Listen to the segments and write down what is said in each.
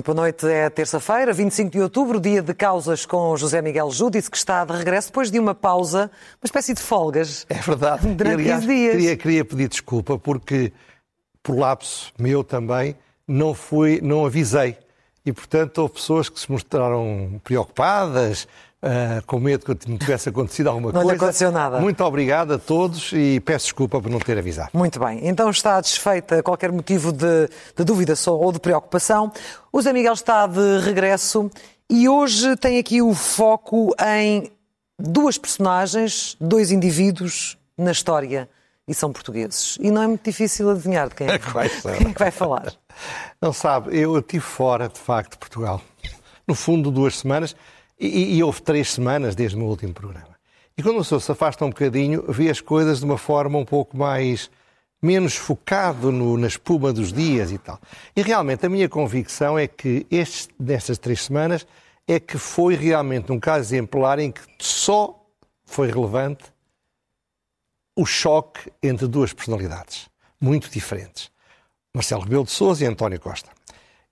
Muito boa noite. É terça-feira, 25 de outubro, dia de causas com José Miguel Júdice, que está de regresso depois de uma pausa, uma espécie de folgas. É verdade. Durante Aliás, 15 dias. Queria, queria pedir desculpa porque, por lapso meu também, não fui, não avisei. E, portanto, houve pessoas que se mostraram preocupadas, ah, com medo que me tivesse acontecido alguma Não coisa. aconteceu nada. Muito obrigado a todos e peço desculpa por não ter avisado. Muito bem. Então está desfeita qualquer motivo de, de dúvida ou de preocupação. O Zé Miguel está de regresso e hoje tem aqui o foco em duas personagens, dois indivíduos na história e são portugueses. E não é muito difícil adivinhar de quem é que, Vai ser. quem é que vai falar. Não sabe, eu estive fora, de facto, de Portugal. No fundo, duas semanas, e, e houve três semanas desde o meu último programa. E quando o senhor se afasta um bocadinho, vê as coisas de uma forma um pouco mais. menos focado no- na espuma dos dias e tal. E realmente a minha convicção é que estes, nestas três semanas é que foi realmente um caso exemplar em que só foi relevante o choque entre duas personalidades muito diferentes. Marcelo Rebelo de Sousa e António Costa.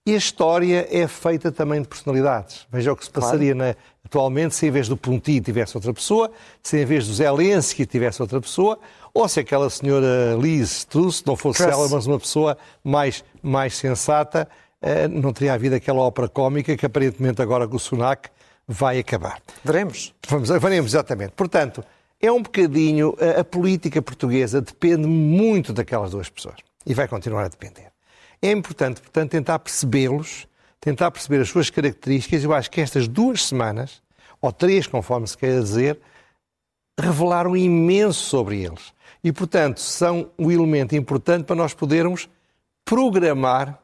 E a história é feita também de personalidades. Veja o que se passaria na- atualmente se em vez do Ponti tivesse outra pessoa, se em vez do Zelensky tivesse outra pessoa, ou se aquela senhora Liz Truss não fosse Truss. ela, mas uma pessoa mais, mais sensata, eh, não teria havido aquela ópera cómica que aparentemente agora com o Sunak vai acabar. Veremos. Vamos, veremos exatamente. Portanto, é um bocadinho. A, a política portuguesa depende muito daquelas duas pessoas. E vai continuar a depender. É importante, portanto, tentar percebê-los, tentar perceber as suas características. Eu acho que estas duas semanas, ou três, conforme se queira dizer, revelaram imenso sobre eles. E, portanto, são um elemento importante para nós podermos programar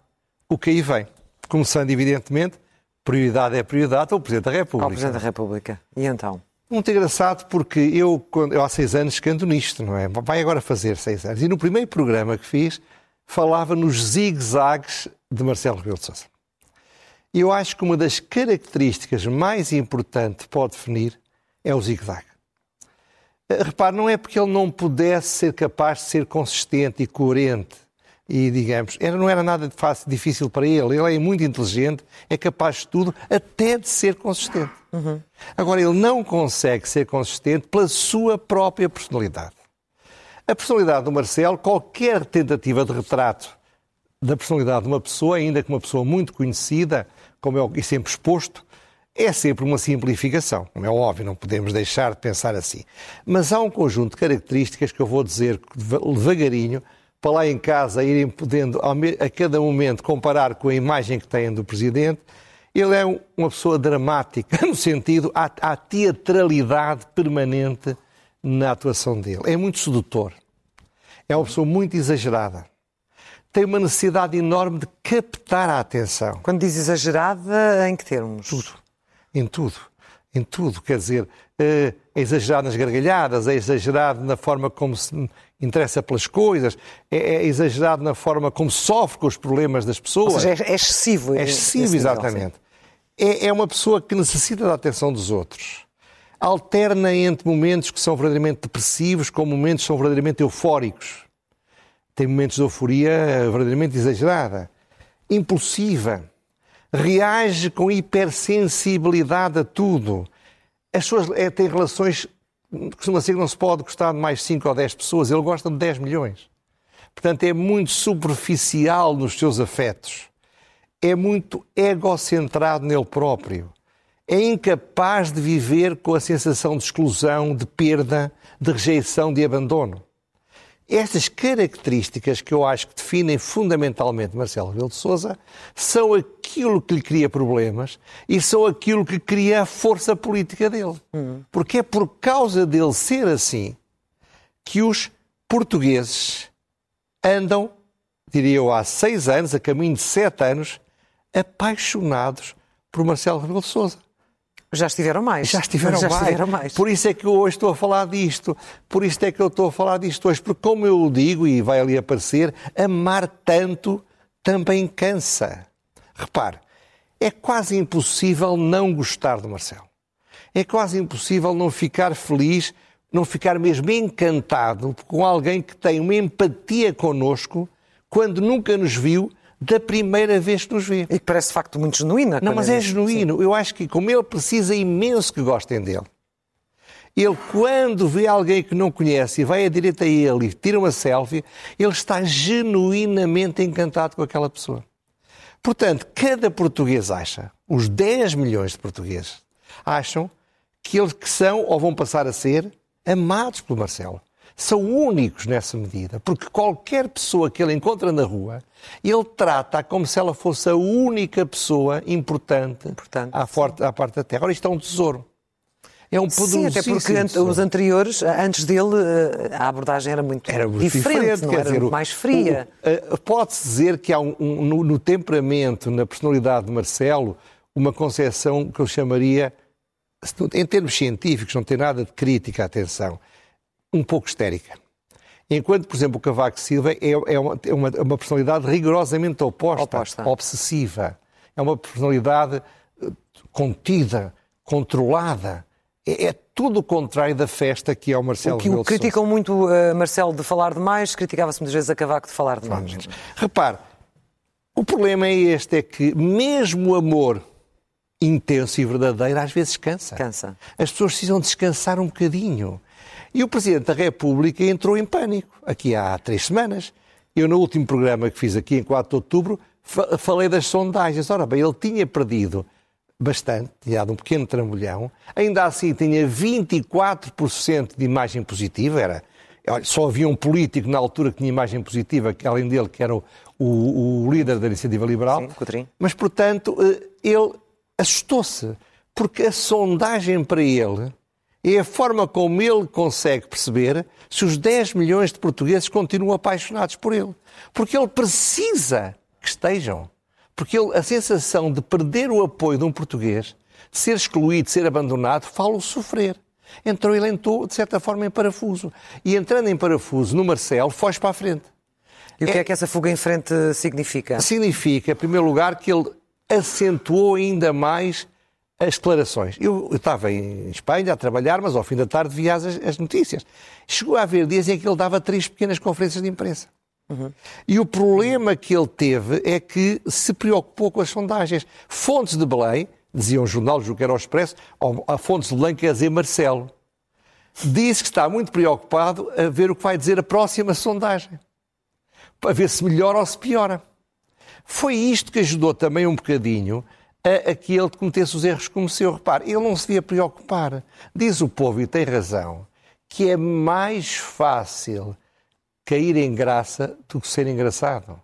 o que aí vem. Começando, evidentemente, prioridade é prioridade ao Presidente da República. Ao Presidente da República. E então? Muito engraçado porque eu, quando, eu há seis anos canto nisto, não é? Vai agora fazer seis anos. E no primeiro programa que fiz, falava nos zigue-zagues de Marcelo Rebelo de Sousa. Eu acho que uma das características mais importantes pode definir é o zigue-zague. Eh, Repare, não é porque ele não pudesse ser capaz de ser consistente e coerente e, digamos, era, não era nada de fácil, difícil para ele. Ele é muito inteligente, é capaz de tudo, até de ser consistente. Agora, ele não consegue ser consistente pela sua própria personalidade. A personalidade do Marcelo, qualquer tentativa de retrato da personalidade de uma pessoa, ainda que uma pessoa muito conhecida, como é e sempre exposto, é sempre uma simplificação. Como é óbvio, não podemos deixar de pensar assim. Mas há um conjunto de características que eu vou dizer deva- devagarinho, para lá em casa irem podendo a cada momento comparar com a imagem que têm do Presidente. Ele é um- uma pessoa dramática, no sentido, há, há teatralidade permanente na atuação dele. É muito sedutor. É uma pessoa muito exagerada. Tem uma necessidade enorme de captar a atenção. Quando diz exagerada, em que termos? Tudo. Em tudo. Em tudo. Quer dizer, eh, é exagerado nas gargalhadas, é exagerado na forma como se interessa pelas coisas, é, é exagerado na forma como sofre com os problemas das pessoas. Ou seja, é, é excessivo. É excessivo, nível, exatamente. É, é uma pessoa que necessita da atenção dos outros. Alterna entre momentos que são verdadeiramente depressivos com momentos que são verdadeiramente eufóricos. Tem momentos de euforia verdadeiramente exagerada. Impulsiva. Reage com hipersensibilidade a tudo. As suas, é, tem relações. Costuma ser que não se pode gostar de mais 5 ou 10 pessoas. Ele gosta de 10 milhões. Portanto, é muito superficial nos seus afetos é muito egocentrado nele próprio. É incapaz de viver com a sensação de exclusão, de perda, de rejeição, de abandono. Estas características que eu acho que definem fundamentalmente Marcelo Rebelo de Sousa são aquilo que lhe cria problemas e são aquilo que cria a força política dele. Porque é por causa dele ser assim que os portugueses andam, diria eu, há seis anos, a caminho de sete anos, apaixonados por Marcelo Rebelo de Sousa. Já estiveram mais. Já estiveram, Já mais. estiveram mais. Por isso é que eu hoje estou a falar disto. Por isso é que eu estou a falar disto hoje. Porque, como eu digo, e vai ali aparecer, amar tanto também cansa. Repare, é quase impossível não gostar do Marcelo. É quase impossível não ficar feliz, não ficar mesmo encantado com alguém que tem uma empatia connosco quando nunca nos viu da primeira vez que nos vê. E que parece de facto muito genuína. Não, mas é genuíno. Sim. Eu acho que, como ele precisa imenso que gostem dele, ele, quando vê alguém que não conhece e vai à direita a ele e tira uma selfie, ele está genuinamente encantado com aquela pessoa. Portanto, cada português acha, os 10 milhões de portugueses acham que eles que são ou vão passar a ser amados pelo Marcelo. São únicos nessa medida, porque qualquer pessoa que ele encontra na rua, ele trata como se ela fosse a única pessoa importante, importante à, forte, à parte da Terra. Ora, isto é um tesouro. É um Sim, até porque os anteriores, antes dele, eh, a abordagem era muito era diferente, diferente era dizer, mais fria. Eh, pode-se dizer que há um, um, no, no, temperamento, na personalidade de Marcelo, uma concepção que eu chamaria, em termos científicos, não tem nada de crítica, atenção, um pouco histérica. Enquanto, por exemplo, o Cavaco Silva é, é, uma, é uma, uma, personalidade rigorosamente oposta, oposta, obsessiva. É uma personalidade eh, contida, controlada é, é tudo o contrário da festa que é o Marcelo O que o criticam muito uh, Marcelo de falar demais, criticava-se muitas vezes a Cavaco de falar demais. Repare, o problema é este, é que mesmo o amor intenso e verdadeiro às vezes cansa. Cansa. As pessoas precisam descansar um bocadinho. E o Presidente da República entrou em pânico, aqui há três semanas. Eu, no último programa que fiz aqui, em 4 de outubro, falei das sondagens. Ora bem, ele tinha perdido bastante, tinha dado um pequeno trambolhão, ainda assim tinha 24% de imagem positiva, era, olha, só havia um político na altura que tinha imagem positiva, que além dele, que era o, o, o líder da iniciativa liberal, Sim, mas portanto eh, ele assustou-se, porque a sondagem para ele é a forma como ele consegue perceber se os 10 milhões de portugueses continuam apaixonados por ele. Porque ele precisa que estejam. Porque ele, a sensação de perder o apoio de um português, de ser excluído, de ser abandonado, fala-o sofrer. Então ele entrou, de certa forma, em parafuso. E entrando em parafuso no Marcelo, foge para a frente. E o que é, é que essa fuga em frente significa? Significa, em primeiro lugar, que ele acentuou ainda mais as declarações. Eu, eu, estava em Espanha a trabalhar, mas ao fim da tarde via as, as notícias. Chegou a haver dias em que ele dava três pequenas conferências de imprensa. Uhum. E o problema que ele teve é que se preocupou com as sondagens. Fontes de Belém, dizia um jornal, julgo que era o Expresso, a Fontes de Belém quer dizer Marcelo, disse que está muito preocupado a ver o que vai dizer a próxima sondagem, para ver se melhora ou se piora. Foi isto que ajudou também um bocadinho a, a que ele cometesse os erros que cometeu. Repare, ele não se devia preocupar. Diz o povo, e tem razão, que é mais fácil cair em graça do que ser engraçado.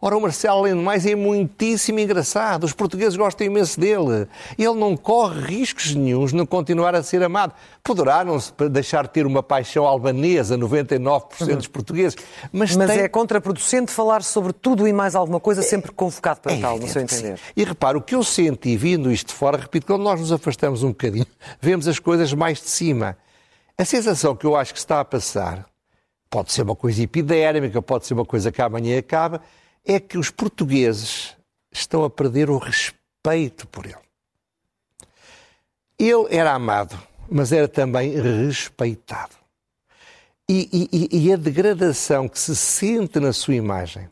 Ora, o Marcelo, além de mais, é muitíssimo engraçado. Os portugueses gostam imenso dele. Ele não corre riscos nenhums de continuar a ser amado. Poderá não se deixar de ter uma paixão albanesa, 99% dos portugueses. Mas, mas tem... é contraproducente falar sobre tudo e mais alguma coisa, sempre convocado para é, tal, no seu entender. E repara, o que eu senti vindo isto de fora, repito, quando nós nos afastamos um bocadinho, vemos as coisas mais de cima. A sensação que eu acho que está a passar pode ser uma coisa epidérmica, pode ser uma coisa que amanhã acaba, é que os portugueses estão a perder o respeito por ele. Ele era amado, mas era também respeitado. E, e, e, a degradação que se sente na sua imagem,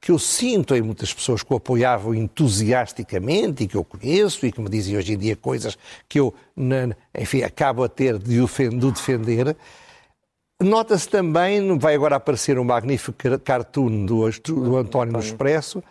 que eu sinto em muitas pessoas que o apoiavam entusiasticamente e que eu conheço e que me dizem hoje em dia coisas que eu, enfim, acabo a ter de o defender, Nota-se também, vai agora aparecer um magnífico cartoon do, do António no Expresso,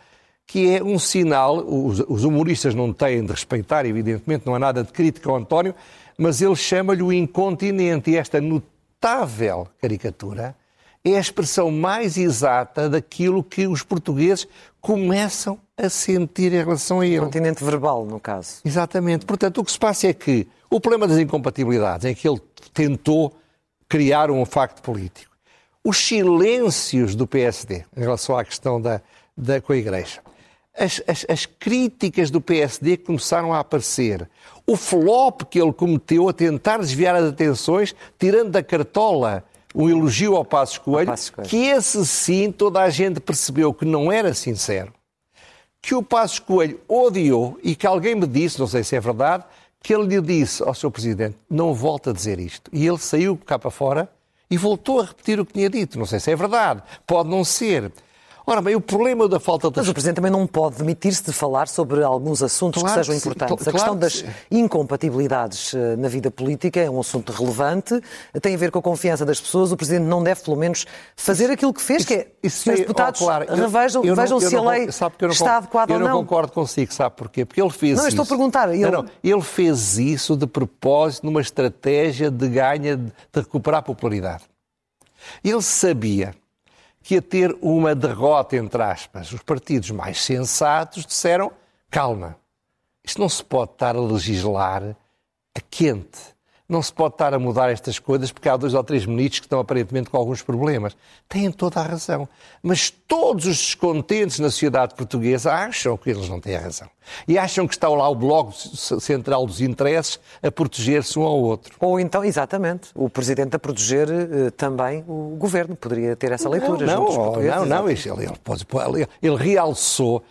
que é um sinal, os, os, humoristas não têm de respeitar, evidentemente, não há nada de crítica ao António, mas ele chama-lhe o incontinente e esta notável caricatura é a expressão mais exata daquilo que os portugueses começam a sentir em relação a ele. Continente verbal, no caso. Exatamente. Portanto, o que se passa é que o problema das incompatibilidades, em que ele tentou criaram um facto político. Os silêncios do PSD em relação à questão da, da com a Igreja. As, as, as, críticas do PSD começaram a aparecer. O flop que ele cometeu a tentar desviar as atenções, tirando da cartola um elogio ao Passos Coelho, Passos Coelho, que esse sim toda a gente percebeu que não era sincero. Que o Passos Coelho odiou e que alguém me disse, não sei se é verdade, que ele lhe disse ao seu presidente: não volta a dizer isto. E ele saiu cá para fora e voltou a repetir o que tinha dito. Não sei se é verdade, pode não ser. Ora bem, o problema da falta de... Mas o Presidente também não pode demitir-se de falar sobre alguns assuntos Claro que sejam que importantes. claro a questão que das incompatibilidades eh, na vida política é um assunto relevante, tem a ver com a confiança das pessoas. O Presidente não deve, pelo menos, fazer aquilo que fez, que é, Isso senhores é- deputados, oh, claro, eu- revejam, eu não- vejam eu se a não lei eu não está adequada eu ou não não. concordo consigo, sabe porquê? Porque ele fez Não, eu isso. estou a perguntar, ele- Não, não, ele fez isso de propósito numa estratégia de ganha, de de recuperar popularidade. Ele sabia que ia ter uma derrota, entre aspas. Os partidos mais sensatos disseram, calma, isto não se pode estar a legislar a quente. Não se pode estar a mudar estas coisas porque há dois ou três ministros que estão aparentemente com alguns problemas. Têm toda a razão. Mas todos os descontentes na sociedade portuguesa acham que eles não têm a razão. E acham que está lá o bloco central dos interesses a proteger-se um ao outro. Ou então, exatamente, o Presidente a proteger eh, também o Governo. Poderia ter essa leitura Não, não, não, não, ele, ele, pode- ele- ele realçou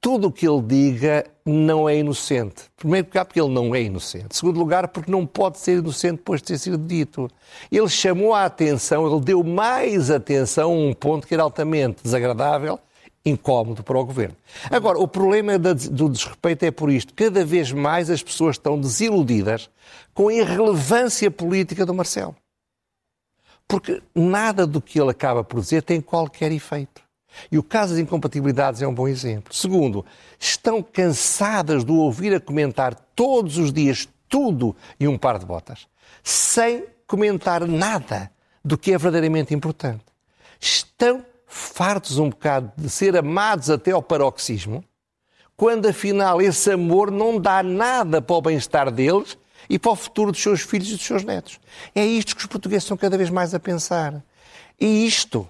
tudo o que ele diga não é inocente. Primeiro lugar, porque ele não é inocente. Segundo lugar, porque não pode ser inocente depois de ter sido dito. Ele chamou a atenção, ele deu mais atenção a um ponto que era altamente desagradável, incómodo para o governo. Agora, o problema do desrespeito é por isto. Cada vez mais as pessoas estão desiludidas com a irrelevância política do Marcelo. Porque nada do que ele acaba por dizer tem qualquer efeito. E o caso das incompatibilidades é um bom exemplo. Segundo, estão cansadas de ouvir a comentar todos os dias tudo e um par de botas, sem comentar nada do que é verdadeiramente importante. Estão fartos um bocado de ser amados até ao paroxismo, quando afinal esse amor não dá nada para o bem-estar deles e para o futuro dos seus filhos e dos seus netos. É isto que os portugueses estão cada vez mais a pensar. E isto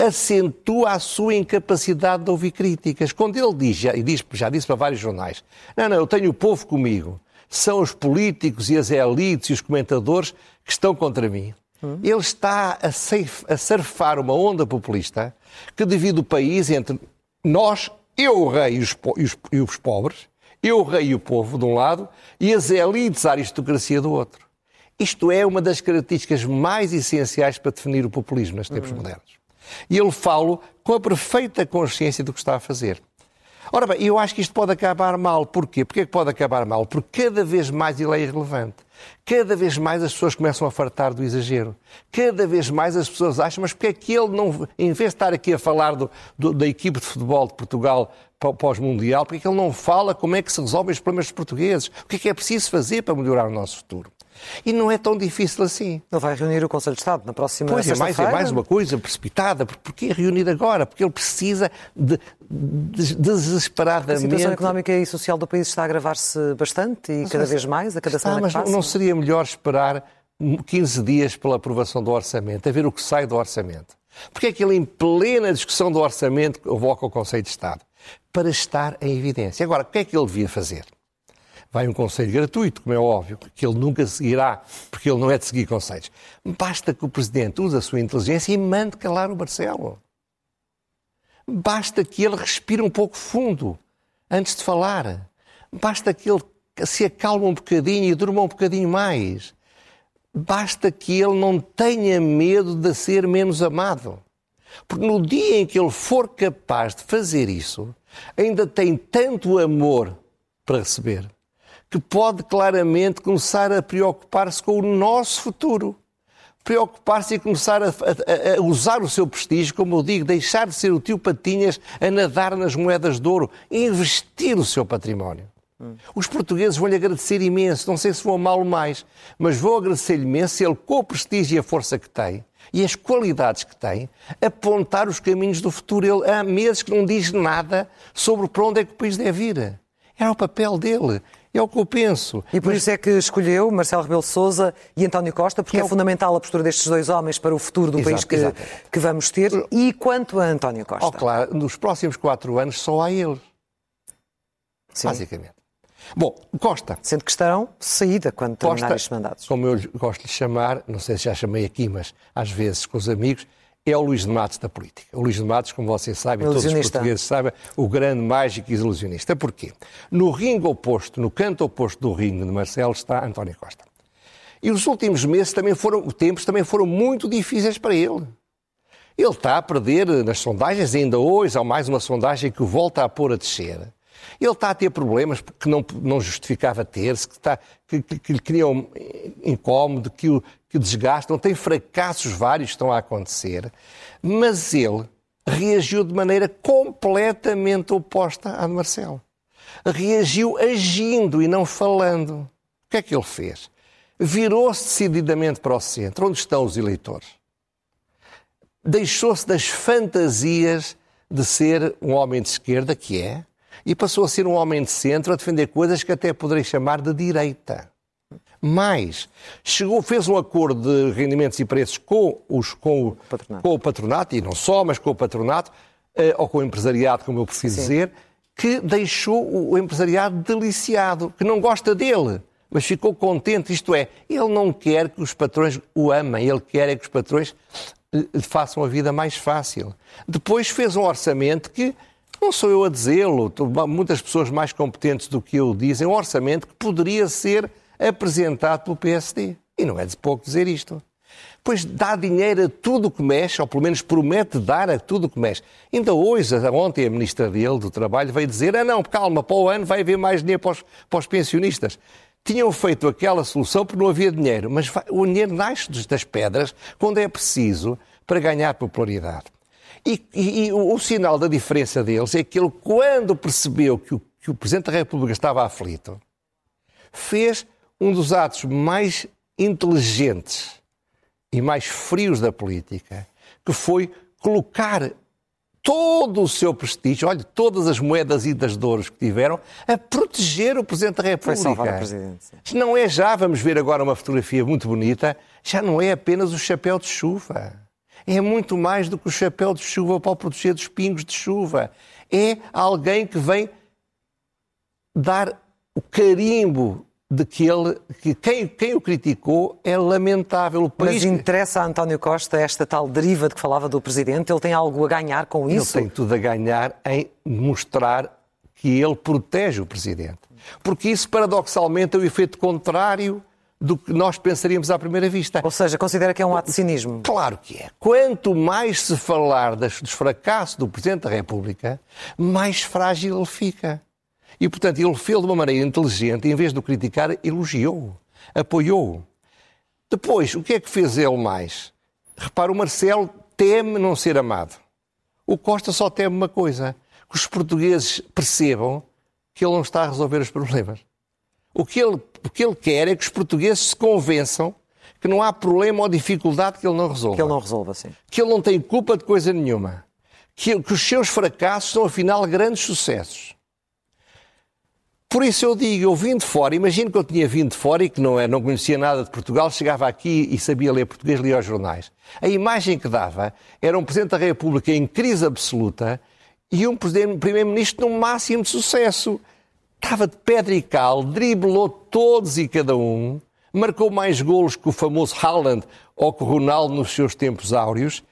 acentua a sua incapacidade de ouvir críticas. Quando ele diz, já, e diz, já disse para vários jornais, não, não, eu tenho o povo comigo, são os políticos e as elites e os comentadores que estão contra mim. Ele está a, ceif- a surfar uma onda populista que divide o país entre nós, eu, o rei e os, e os- e os pobres, eu, o rei e o povo, de um lado, e as elites, a aristocracia, do outro. Isto é uma das características mais essenciais para definir o populismo nos tempos modernos. E ele fala com a perfeita consciência do que está a fazer. Ora bem, eu acho que isto pode acabar mal. Porquê? Porquê que pode acabar mal? Porque cada vez mais ele é irrelevante. Cada vez mais as pessoas começam a fartar do exagero. Cada vez mais as pessoas acham, mas porque é que ele não, em vez de estar aqui a falar do- do- da equipe de futebol de Portugal pós-mundial, porque é que ele não fala como é que se resolvem os problemas dos portugueses? O que é que é preciso fazer para melhorar o nosso futuro? E não é tão difícil assim. Ele vai reunir o Conselho de Estado na próxima Pois é, mais, é mais uma coisa precipitada. Porque porquê reunir agora? Porque ele precisa de, de- A desesperadamente. situação económica e social do país está a agravar-se bastante e cada vez mais, a cada Está, semana mas que passa. não seria melhor esperar 15 dias pela aprovação do orçamento, a ver o que sai do orçamento? Porque é que ele, em plena discussão do orçamento, convoca o Conselho de Estado? Para estar em evidência. Agora, o que é que ele devia fazer? Vai um conselho gratuito, como é óbvio, que ele nunca seguirá, porque ele não é de seguir conselhos. Basta que o Presidente use a sua inteligência e mande calar o Marcelo. Basta que ele respire um pouco fundo antes de falar. Basta que ele se acalme um bocadinho e durma um bocadinho mais. Basta que ele não tenha medo de ser menos amado. Porque no dia em que ele for capaz de fazer isso, ainda tem tanto amor para receber que pode claramente começar a preocupar-se com o nosso futuro. Preocupar-se e começar a, a- a usar o seu prestígio, como eu digo, deixar de ser o tio Patinhas a nadar nas moedas de ouro investir o seu património. Os portugueses vão-lhe agradecer imenso, não sei se vão amá-lo mais, mas vão agradecer-lhe imenso se ele, com o prestígio e a força que tem e as qualidades que tem, apontar os caminhos do futuro. Ele há meses que não diz nada sobre para onde é que o país deve ir. Era o papel dele. É o que eu penso. E por isso é que escolheu Marcelo Rebelo de Sousa e António Costa, porque Que é, é o- fundamental a postura destes dois homens para o futuro do Exato, país que, que vamos ter. E quanto a António Costa? Oh, claro, nos próximos quatro anos só há ele, Sim. basicamente. Bom, Costa. Sendo que estarão saída quando terminar Costa, estes mandatos. como eu gosto de lhe chamar, não sei se já chamei aqui, mas às vezes com os amigos, é o Luís de Matos da política. O Luís de Matos, como vocês sabem, todos os portugueses sabem, o grande mágico e ilusionista. Porquê? No ringue oposto, no canto oposto do ringue de Marcelo, está António Costa. E os últimos meses também foram, tempos também foram muito difíceis para ele. Ele está a perder nas sondagens, ainda hoje há mais uma sondagem que o volta a pôr a descer. Ele está a ter problemas que não, não justificava ter-se, que, está, que, que, que lhe criam incómodo, que o, que desgastam, tem fracassos vários que estão a acontecer, mas ele reagiu de maneira completamente oposta à de Marcelo. Reagiu agindo e não falando. O que é que ele fez? Virou-se decididamente para o centro, onde estão os eleitores. Deixou-se das fantasias de ser um homem de esquerda, que é, e passou a ser um homem de centro a defender coisas que até poderei chamar de direita. Mais, chegou, fez um acordo de rendimentos e preços com, os, com, o, patronato. com o patronato, e não só, mas com o patronato, eh, ou com o empresariado, como eu preciso Sim. dizer, que deixou o empresariado deliciado, que não gosta dele, mas ficou contente. Isto é, ele não quer que os patrões o amem, ele quer é que os patrões lhe eh, façam a vida mais fácil. Depois fez um orçamento que não sou eu a dizê-lo, muitas pessoas mais competentes do que eu dizem, um orçamento que poderia ser apresentado pelo PSD. E não é de pouco dizer isto. Pois dá dinheiro a tudo o que mexe, ou pelo menos promete dar a tudo o que mexe. Ainda hoje, ontem, a ministra dele, do Trabalho, veio dizer: ah, não, calma, para o ano vai haver mais dinheiro para os, para os pensionistas. Tinham feito aquela solução porque não havia dinheiro, mas o dinheiro nasce das pedras quando é preciso para ganhar popularidade. E, e, e o, o, sinal da diferença deles é que ele, quando percebeu que o, que o Presidente da República estava aflito, fez um dos atos mais inteligentes e mais frios da política, que foi colocar todo o seu prestígio, olha, todas as moedas e das douros que tiveram, a proteger o Presidente da República. Foi salvar o Presidente. Não é já, vamos ver agora uma fotografia muito bonita, já não é apenas o chapéu de chuva é muito mais do que o chapéu de chuva para o proteger dos pingos de chuva. É alguém que vem dar o carimbo de que ele, que quem, quem o criticou é lamentável. O país... Mas interessa a António Costa esta tal deriva de que falava do Presidente? Ele tem algo a ganhar com isso? Ele tem tudo a ganhar em mostrar que ele protege o Presidente. Porque isso, paradoxalmente, é o efeito contrário do que nós pensaríamos à primeira vista. Ou seja, considera que é um ato de cinismo? Claro que é. Quanto mais se falar dos fracassos do Presidente da República, mais frágil ele fica. E, portanto, ele fez de uma maneira inteligente, em vez de o criticar, elogiou, apoiou. Depois, o que é que fez ele mais? Repara, o Marcelo teme não ser amado. O Costa só teme uma coisa: que os portugueses percebam que ele não está a resolver os problemas. O que, ele, o que ele quer é que os portugueses se convençam que não há problema ou dificuldade que ele não resolva. Que ele não resolva, sim. Que ele não tem culpa de coisa nenhuma. Que, que os seus fracassos são, afinal, grandes sucessos. Por isso eu digo, eu vim de fora, imagino que eu tinha vindo de fora e que não, é, não conhecia nada de Portugal, chegava aqui e sabia ler português, lia os jornais. A imagem que dava era um Presidente da República em crise absoluta e um Primeiro-Ministro no máximo de sucesso estava de pedra e cal, driblou todos e cada um, marcou mais golos que o famoso Haaland ou que o Ronaldo nos seus tempos áureos,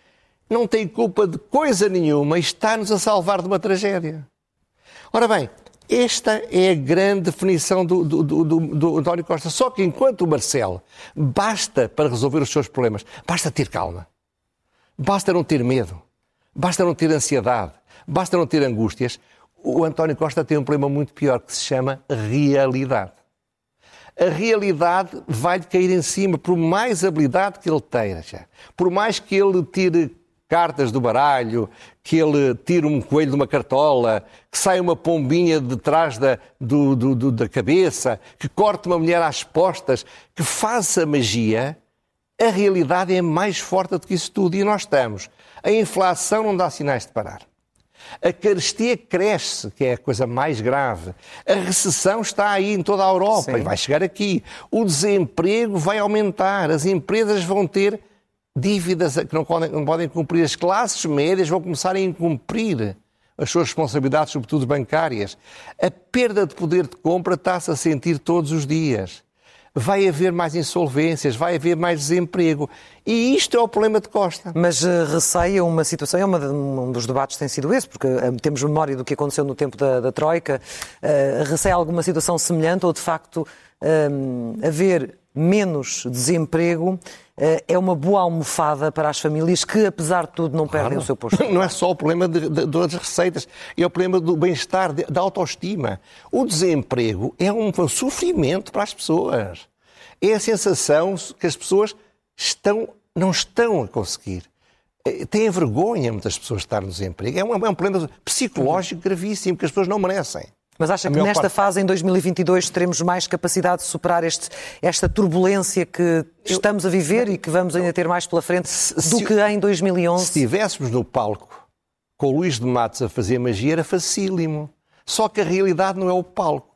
não tem culpa de coisa nenhuma e está-nos a salvar de uma tragédia. Ora bem, esta é a grande definição do, do, do, do, António Costa. Só que enquanto o Marcelo basta para resolver os seus problemas, basta ter calma, basta não ter medo, basta não ter ansiedade, basta não ter angústias, o António Costa tem um problema muito pior que se chama realidade. A realidade vai-lhe cair em cima, por mais habilidade que ele tenha, por mais que ele tire cartas do baralho, que ele tire um coelho de uma cartola, que saia uma pombinha de trás da, do, do, do, da cabeça, que corte uma mulher às postas, que faça magia, a realidade é mais forte do que isso tudo. E nós estamos. A inflação não dá sinais de parar. A carestia cresce, que é a coisa mais grave. A recessão está aí em toda a Europa Sim. e vai chegar aqui. O desemprego vai aumentar. As empresas vão ter dívidas que não podem, não podem cumprir. As classes médias vão começar a incumprir as suas responsabilidades, sobretudo bancárias. A perda de poder de compra está-se a sentir todos os dias vai haver mais insolvências, vai haver mais desemprego. E isto é o problema de Costa. Mas uh, receia uma situação, é um dos debates tem sido esse, porque uh, temos memória do que aconteceu no tempo da, da Troika. Uh, receia alguma situação semelhante ou, de facto, haver menos desemprego, eh, é uma boa almofada para as famílias que, apesar de tudo, não perdem Claro. o seu posto. Não é só o problema de- de- das receitas, é o problema do bem-estar, da autoestima. O desemprego é um sofrimento para as pessoas. É a sensação que as pessoas estão, não estão a conseguir. Eh, Têm vergonha, muitas pessoas, de estar no desemprego. É um, é um problema psicológico gravíssimo que as pessoas não merecem. Mas acha que nesta parte- fase, em 2022, teremos mais capacidade de superar este- esta turbulência que estamos a viver e que vamos ainda ter mais pela frente do que em 2011? Se estivéssemos no palco com o Luís de Matos a fazer magia, era facílimo. Só que a realidade não é o palco.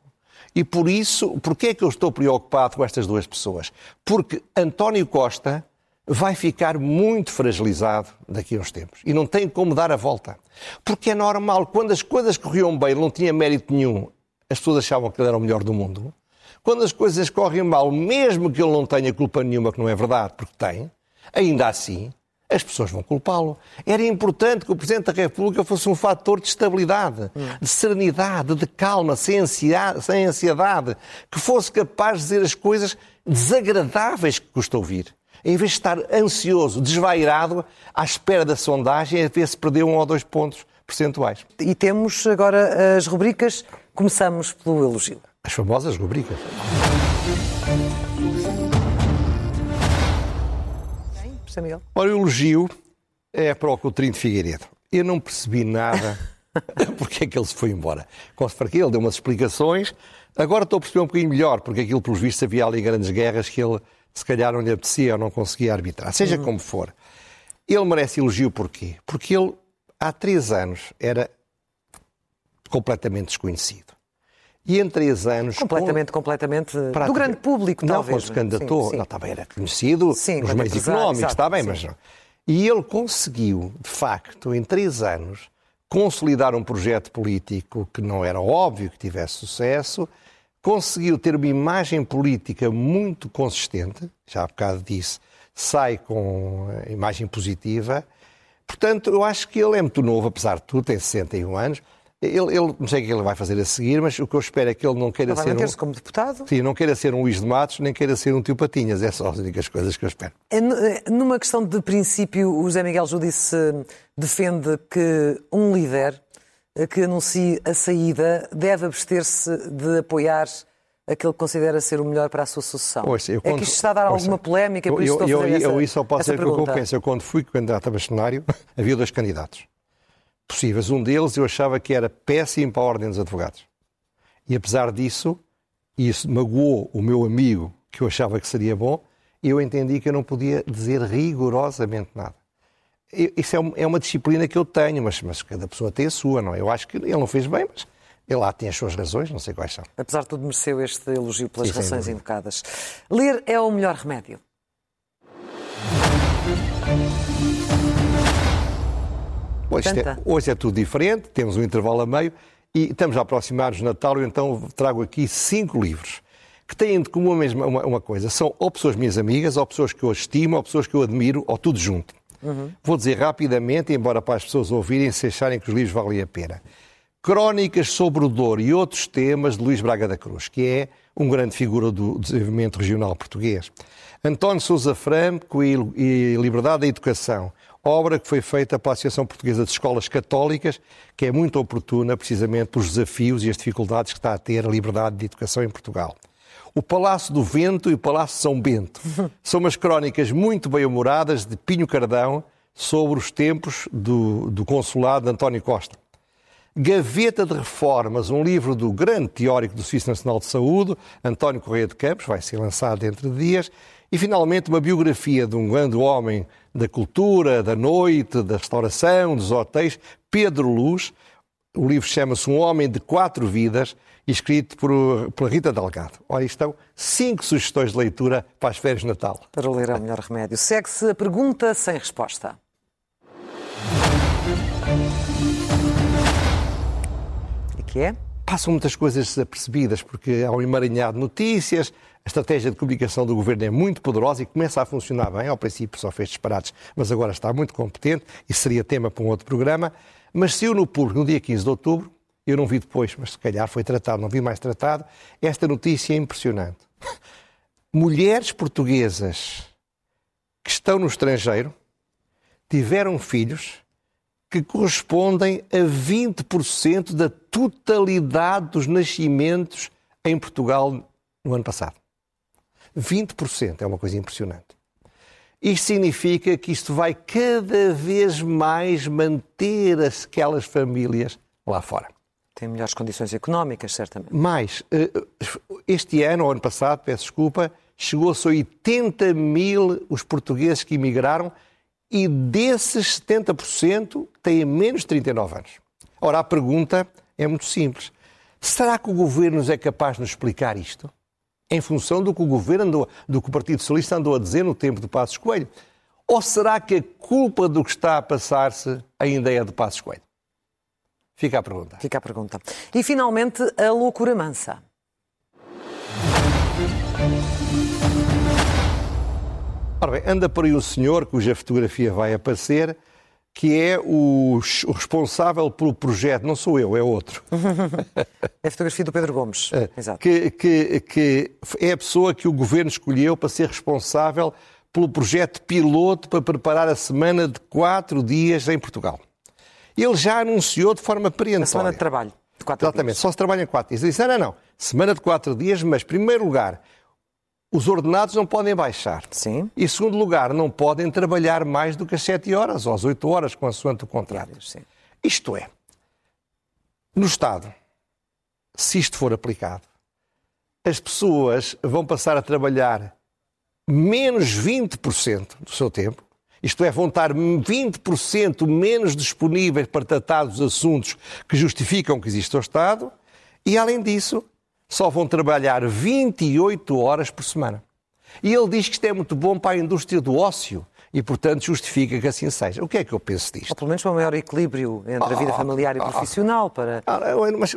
E por isso, porquê é que eu estou preocupado com estas duas pessoas? Porque António Costa vai ficar muito fragilizado daqui a uns tempos. E não tem como dar a volta. Porque é normal, quando as coisas corriam bem, não tinha mérito nenhum, as pessoas achavam que ele era o melhor do mundo. Quando as coisas correm mal, mesmo que ele não tenha culpa nenhuma, que não é verdade, porque tem, ainda assim, as pessoas vão culpá-lo. Era importante que o Presidente da República fosse um fator de estabilidade, de serenidade, de calma, sem ansiedade, que fosse capaz de dizer as coisas desagradáveis que custa ouvir. Em vez de estar ansioso, desvairado, à espera da sondagem, a ver se perdeu um ou dois pontos percentuais. E temos agora as rubricas. Começamos pelo elogio. As famosas rubricas. José Miguel. Ora, o elogio é para o Coutrinho de Figueiredo. Eu não percebi nada porque é que ele se foi embora. Para que ele deu umas explicações. Agora estou a perceber um bocadinho melhor, porque aquilo, pelos vistos, havia ali grandes guerras que ele, se calhar, não lhe apetecia ou não conseguia arbitrar. Seja como for. Ele merece elogio porquê? Porque ele, há três anos, era completamente desconhecido. E em três anos... com- Completamente, completamente. Do grande público, não, talvez. quando se candidatou, Sim, sim. não, também era conhecido Sim, nos meios económicos, está bem, sim. mas não. E ele conseguiu, de facto, em três anos, consolidar um projeto político que não era óbvio que tivesse sucesso, conseguiu ter uma imagem política muito consistente, já há bocado disse, sai com imagem positiva. Portanto, eu acho que ele é muito novo, apesar de tudo, tem 61 anos. Ele, ele- não sei o que ele vai fazer a seguir, mas o que eu espero é que ele não queira vai ser um, manter-se como deputado. Sim, não queira ser um Luís de Matos, nem queira ser um tio Patinhas. É só as únicas coisas que eu espero. É é, Numa questão de princípio, o José Miguel Judice eh, defende que um líder que anuncie a saída deve abster-se de apoiar aquele que considera ser o melhor para a sua sucessão. Ouça, eu é que quando- isto está a dar ouça, alguma polémica, por eu, isso estou a eu, fazer eu, essa, eu isso só posso dizer que eu pergunta. compenso. Eu, quando fui candidato a bastonário, havia dois candidatos possíveis. Um deles eu achava que era péssimo para a Ordem dos Advogados. E apesar disso, e isso magoou o meu amigo, que eu achava que seria bom, eu entendi que eu não podia dizer rigorosamente nada. Isso é é uma disciplina que eu tenho, mas, mas cada pessoa tem a sua, não é? Eu acho que ele não fez bem, mas ele lá tem as suas razões, não sei quais são. Apesar de tudo, mereceu este elogio pelas Sim, razões invocadas. Ler é o melhor remédio. Hoje, é, hoje é tudo diferente, temos um intervalo a meio e estamos a aproximar-nos de Natal, eu então trago aqui cinco livros que têm de comum a mesma uma, uma coisa. São ou pessoas minhas amigas, ou pessoas que eu estimo, ou pessoas que eu admiro, ou tudo junto. Vou dizer rapidamente, embora para as pessoas ouvirem se acharem que os livros valem a pena. Crónicas sobre o Douro e outros temas de Luís Braga da Cruz, que é um grande figura do desenvolvimento regional português. António Sousa Franco e Liberdade da Educação, obra que foi feita pela Associação Portuguesa de Escolas Católicas, que é muito oportuna precisamente pelos desafios e as dificuldades que está a ter a liberdade de educação em Portugal. O Palácio do Vento e o Palácio de São Bento são umas crónicas muito bem-humoradas de Pinho Cardão sobre os tempos do, do consulado de António Costa. Gaveta de Reformas, um livro do grande teórico do Serviço Nacional de Saúde, António Correia de Campos, vai ser lançado dentro de dias. E, finalmente, uma biografia de um grande homem da cultura, da noite, da restauração, dos hotéis, Pedro Luz. O livro chama-se Um Homem de Quatro Vidas, escrito por, pela Rita Delgado. Ora, estão cinco sugestões de leitura para as férias de Natal. Para ler é o melhor remédio. Segue-se a pergunta sem resposta. E que é? passam muitas coisas desapercebidas, porque há um emaranhado de notícias, a estratégia de comunicação do governo é muito poderosa e começa a funcionar bem. Ao princípio só fez disparates, mas agora está muito competente e seria tema para um outro programa. Mas saiu no público no dia 15 de outubro, eu não vi depois, mas se calhar foi tratado, não vi mais tratado, esta notícia é impressionante. mulheres portuguesas que estão no estrangeiro tiveram filhos que correspondem a 20% da totalidade dos nascimentos em Portugal no ano passado. 20% é uma coisa impressionante. Isto significa que isto vai cada vez mais manter aquelas famílias lá fora. Tem melhores condições económicas, certamente. Mais, eh, este ano, ou ano passado, peço desculpa, chegou-se a 80 mil os portugueses que emigraram e desses 70% têm menos de 39 anos. Ora, a pergunta é muito simples. Será que o governo é capaz de nos explicar isto? Em função do que o governo andou, do que o Partido Socialista andou a dizer no tempo de Passos Coelho? Ou será que a culpa do que está a passar-se ainda é de Passos Coelho? Fica a pergunta. Fica a pergunta. E finalmente, a loucura mansa. Ora bem, anda por aí um senhor cuja fotografia vai aparecer, que é o, responsável pelo projeto, não sou eu, é outro. é a fotografia do Pedro Gomes. É, Exato. Que, que, que é a pessoa que o governo escolheu para ser responsável pelo projeto piloto para preparar a semana de quatro dias em Portugal. Ele já anunciou de forma perentória. A semana de trabalho. De quatro Exatamente, dias. só se trabalha em quatro dias. Ele disse, não, não, semana de quatro dias, mas, em primeiro lugar, os ordenados não podem baixar. Sim. E, em segundo lugar, não podem trabalhar mais do que as 7 horas ou as 8 horas, consoante o contrato. Sim. Isto é, no Estado, se isto for aplicado, as pessoas vão passar a trabalhar menos 20% do seu tempo, isto é, vão estar 20% menos disponíveis para tratar dos assuntos que justificam que existe o Estado, e, além disso, só vão trabalhar 28 horas por semana. E ele diz que isto é muito bom para a indústria do ócio e, portanto, justifica que assim seja. O que é que eu penso disto? Ou pelo menos para um maior equilíbrio entre a vida familiar e profissional. Para... Ah, mas,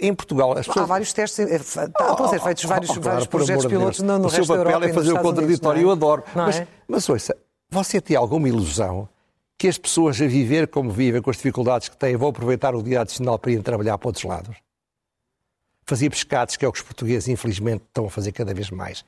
em Portugal... As pessoas... Há vários testes, é, estão a ser feitos vários, vários projetos pilotos no, no o resto seu papel é fazer o contraditório, Unidos, eu adoro. Não mas, é? mas ouça, você tem alguma ilusão que as pessoas a viver como vivem, com as dificuldades que têm, vão aproveitar o dia adicional para ir trabalhar para outros lados? Fazer pescados, que é o que os portugueses, infelizmente, estão a fazer cada vez mais.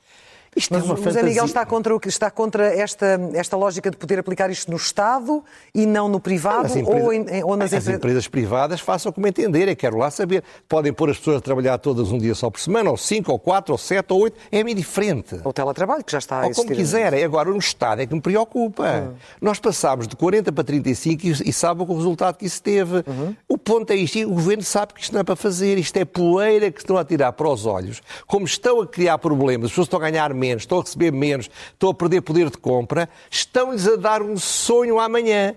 Isto Mas é uma o fantasia. José Miguel está contra, o que está contra esta, esta lógica de poder aplicar isto no Estado e não no privado As empresas- ou, em, ou nas As empresas. empresas privadas façam como entenderem, quero lá saber. Podem pôr as pessoas a trabalhar todas um dia só por semana, ou cinco, ou quatro, ou sete, ou oito, é-me indiferente. Ou teletrabalho, que já está a Ou como quiserem. Agora, no Estado é que me preocupa. Nós passámos de 40 para 35 e, e sabem o resultado que isso teve. O ponto é isto. e O Governo sabe que isto não é para fazer. Isto é poeira que estão a tirar para os olhos. Como estão a criar problemas, as pessoas estão a ganhar menos, estão a receber menos, estão a perder poder de compra, estão-lhes a dar um sonho amanhã.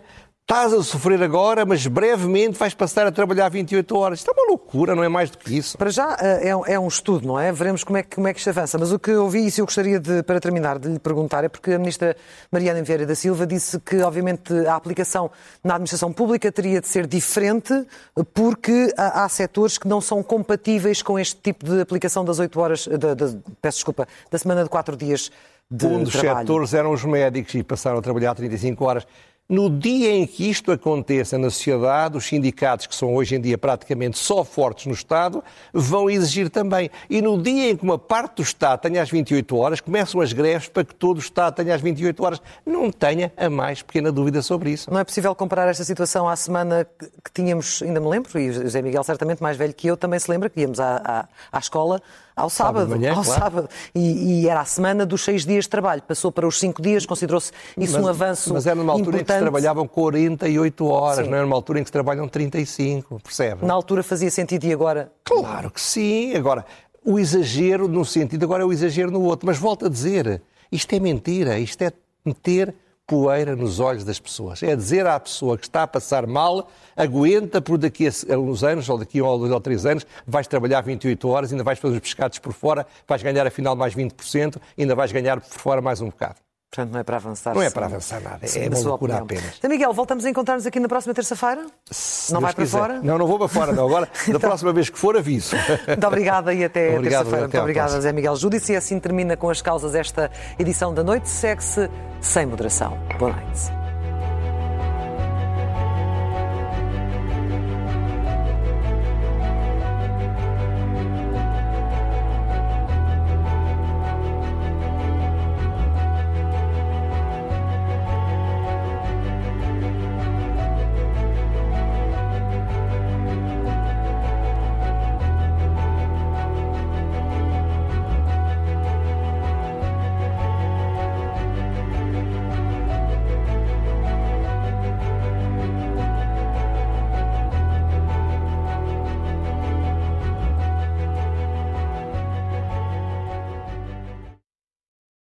Estás a sofrer agora, mas brevemente vais passar a trabalhar 28 horas. Isto é uma loucura, não é mais do que isso. Para já eh, é, um- é um estudo, não é? Veremos como é, que, como é que isto avança. Mas o que eu ouvi, e isso eu gostaria de, para terminar, de lhe perguntar, é porque a ministra Mariana Vieira da Silva disse que, obviamente, a aplicação na administração pública teria de ser diferente, porque há, há setores que não são compatíveis com este tipo de aplicação das 8 horas, da, da- peço desculpa, da semana de 4 dias de um dos trabalho. setores eram os médicos e passaram a trabalhar 35 horas. No dia em que isto aconteça na sociedade, os sindicatos, que são hoje em dia praticamente só fortes no Estado, vão exigir também. E no dia em que uma parte do Estado tenha as 28 horas, começam as greves para que todo o Estado tenha as 28 horas. Não tenha a mais pequena dúvida sobre isso. Não é possível comparar esta situação à semana que, tínhamos, ainda me lembro, e o José Miguel certamente mais velho que eu também se lembra, que íamos à, à, à escola ao sábado, Sábado manhã, ao claro. sábado. E, e era a semana dos seis dias de trabalho. Passou para os cinco dias, considerou-se isso um avanço mas era numa altura em que se importante. trabalhavam 48 horas, Sim. não era numa altura em que se trabalham 35, percebe? Na altura fazia sentido e agora Claro que sim. Agora, o exagero num sentido, agora é o exagero no outro. Mas volto a dizer, isto é mentira, isto é meter poeira nos olhos das pessoas. É dizer à pessoa que está a passar mal, aguenta por daqui a uns anos, ou daqui a um dois ou três anos, vais trabalhar 28 horas, ainda vais fazer os pescados por fora, vais ganhar afinal mais 20%, ainda vais ganhar por fora mais um bocado. Portanto, não é para avançar. Não é para avançar nada, é uma loucura apenas. Zé Miguel, voltamos a encontrar-nos aqui na próxima terça-feira? Não Deus vai para quiser. fora? Não, não vou para fora, não. Agora, da próxima vez que for, aviso. Muito obrigada e até terça-feira. Muito obrigada. Zé Miguel Júdice. E assim termina com as causas esta edição da noite. Segue-se sem moderação. Boa noite.